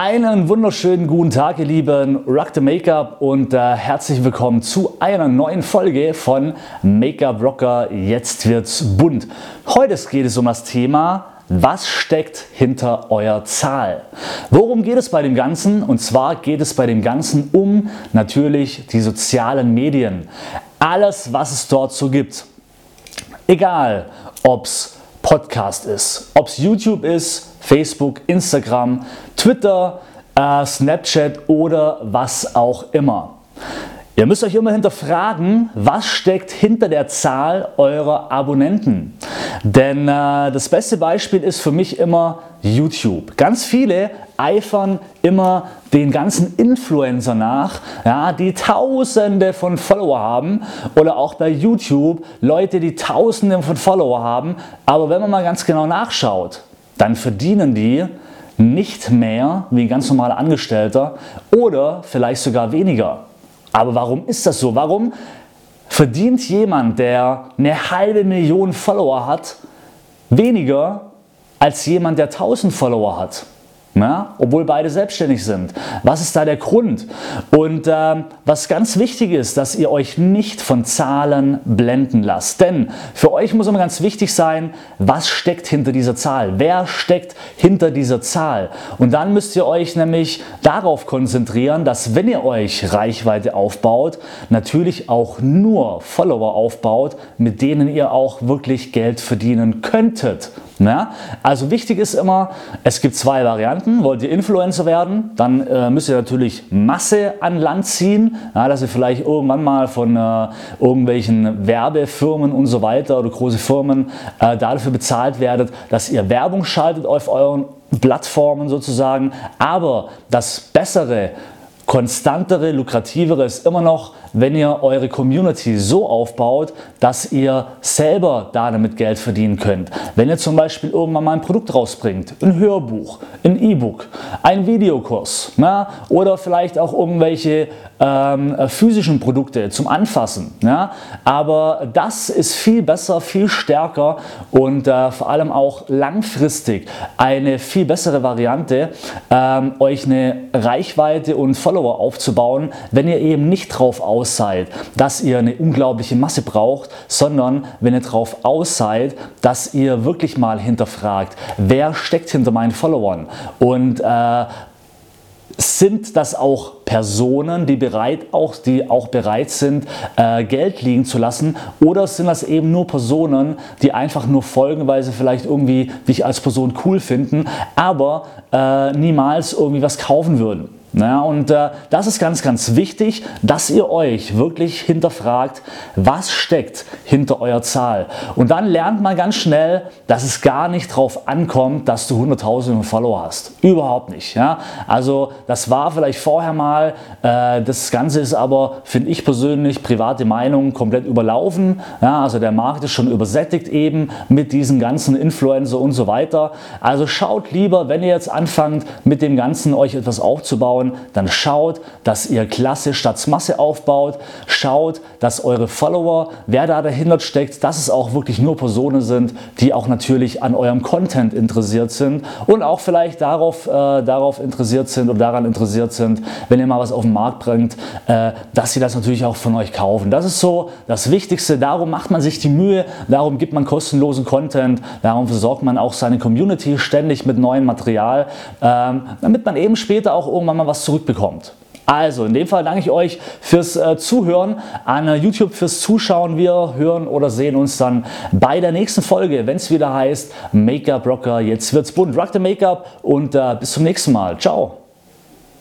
Einen wunderschönen guten Tag, ihr Lieben, Rock the Make-up und äh, herzlich willkommen zu einer neuen Folge von Make-up Rocker. Jetzt wird's bunt. Heute geht es um das Thema was steckt hinter eurer Zahl? Worum geht es bei dem Ganzen? Und zwar geht es bei dem Ganzen um natürlich die sozialen Medien. Alles, was es dort so gibt. Egal, ob es Podcast ist, ob es YouTube ist, Facebook, Instagram, Twitter, äh, Snapchat oder was auch immer. Ihr müsst euch immer hinterfragen, was steckt hinter der Zahl eurer Abonnenten. Denn äh, das beste Beispiel ist für mich immer YouTube. Ganz viele eifern immer den ganzen Influencer nach, ja, die Tausende von Follower haben oder auch bei YouTube Leute, die Tausende von Follower haben. Aber wenn man mal ganz genau nachschaut, dann verdienen die nicht mehr wie ein ganz normaler Angestellter oder vielleicht sogar weniger. Aber warum ist das so? Warum verdient jemand, der eine halbe Million Follower hat, weniger als jemand, der 1000 Follower hat? Ja, obwohl beide selbstständig sind. Was ist da der Grund? Und äh, was ganz wichtig ist, dass ihr euch nicht von Zahlen blenden lasst. Denn für euch muss immer ganz wichtig sein, was steckt hinter dieser Zahl? Wer steckt hinter dieser Zahl? Und dann müsst ihr euch nämlich darauf konzentrieren, dass wenn ihr euch Reichweite aufbaut, natürlich auch nur Follower aufbaut, mit denen ihr auch wirklich Geld verdienen könntet. Ja? Also wichtig ist immer, es gibt zwei Varianten. Wollt ihr Influencer werden, dann äh, müsst ihr natürlich Masse an Land ziehen, ja, dass ihr vielleicht irgendwann mal von äh, irgendwelchen Werbefirmen und so weiter oder große Firmen äh, dafür bezahlt werdet, dass ihr Werbung schaltet auf euren Plattformen sozusagen. Aber das Bessere konstantere, lukrativere ist immer noch, wenn ihr eure Community so aufbaut, dass ihr selber da damit Geld verdienen könnt. Wenn ihr zum Beispiel irgendwann mal ein Produkt rausbringt, ein Hörbuch, ein E-Book, ein Videokurs ja, oder vielleicht auch irgendwelche ähm, physischen Produkte zum Anfassen. Ja. Aber das ist viel besser, viel stärker und äh, vor allem auch langfristig eine viel bessere Variante, ähm, euch eine Reichweite und Follower Follower aufzubauen, wenn ihr eben nicht drauf aus seid, dass ihr eine unglaubliche Masse braucht, sondern wenn ihr drauf aus seid, dass ihr wirklich mal hinterfragt, wer steckt hinter meinen Followern und äh, sind das auch Personen, die bereit, auch, die auch bereit sind, äh, Geld liegen zu lassen? Oder sind das eben nur Personen, die einfach nur folgenweise vielleicht irgendwie dich als Person cool finden, aber äh, niemals irgendwie was kaufen würden? Ja, und äh, das ist ganz, ganz wichtig, dass ihr euch wirklich hinterfragt, was steckt hinter eurer Zahl. Und dann lernt man ganz schnell, dass es gar nicht darauf ankommt, dass du 100.000 Follower hast. Überhaupt nicht. Ja? Also das war vielleicht vorher mal, äh, das Ganze ist aber, finde ich persönlich, private Meinung komplett überlaufen. Ja? Also der Markt ist schon übersättigt eben mit diesen ganzen Influencer und so weiter. Also schaut lieber, wenn ihr jetzt anfangt, mit dem Ganzen euch etwas aufzubauen, aufbauen, dann schaut, dass ihr Klasse statt Masse aufbaut. Schaut, dass eure Follower, wer da dahinter steckt, dass es auch wirklich nur Personen sind, die auch natürlich an eurem Content interessiert sind und auch vielleicht darauf, äh, darauf interessiert sind oder daran interessiert sind, wenn ihr mal was auf den Markt bringt, äh, dass sie das natürlich auch von euch kaufen. Das ist so das Wichtigste. Darum macht man sich die Mühe, darum gibt man kostenlosen Content, darum versorgt man auch seine Community ständig mit neuem Material, ähm, damit man eben später auch irgendwann mal was zurückbekommt. Also, in dem Fall danke ich euch fürs äh, Zuhören, an YouTube fürs Zuschauen. Wir hören oder sehen uns dann bei der nächsten Folge, wenn es wieder heißt Make-up Rocker. Jetzt wird's bunt. Rock the Make-up und äh, bis zum nächsten Mal. Ciao.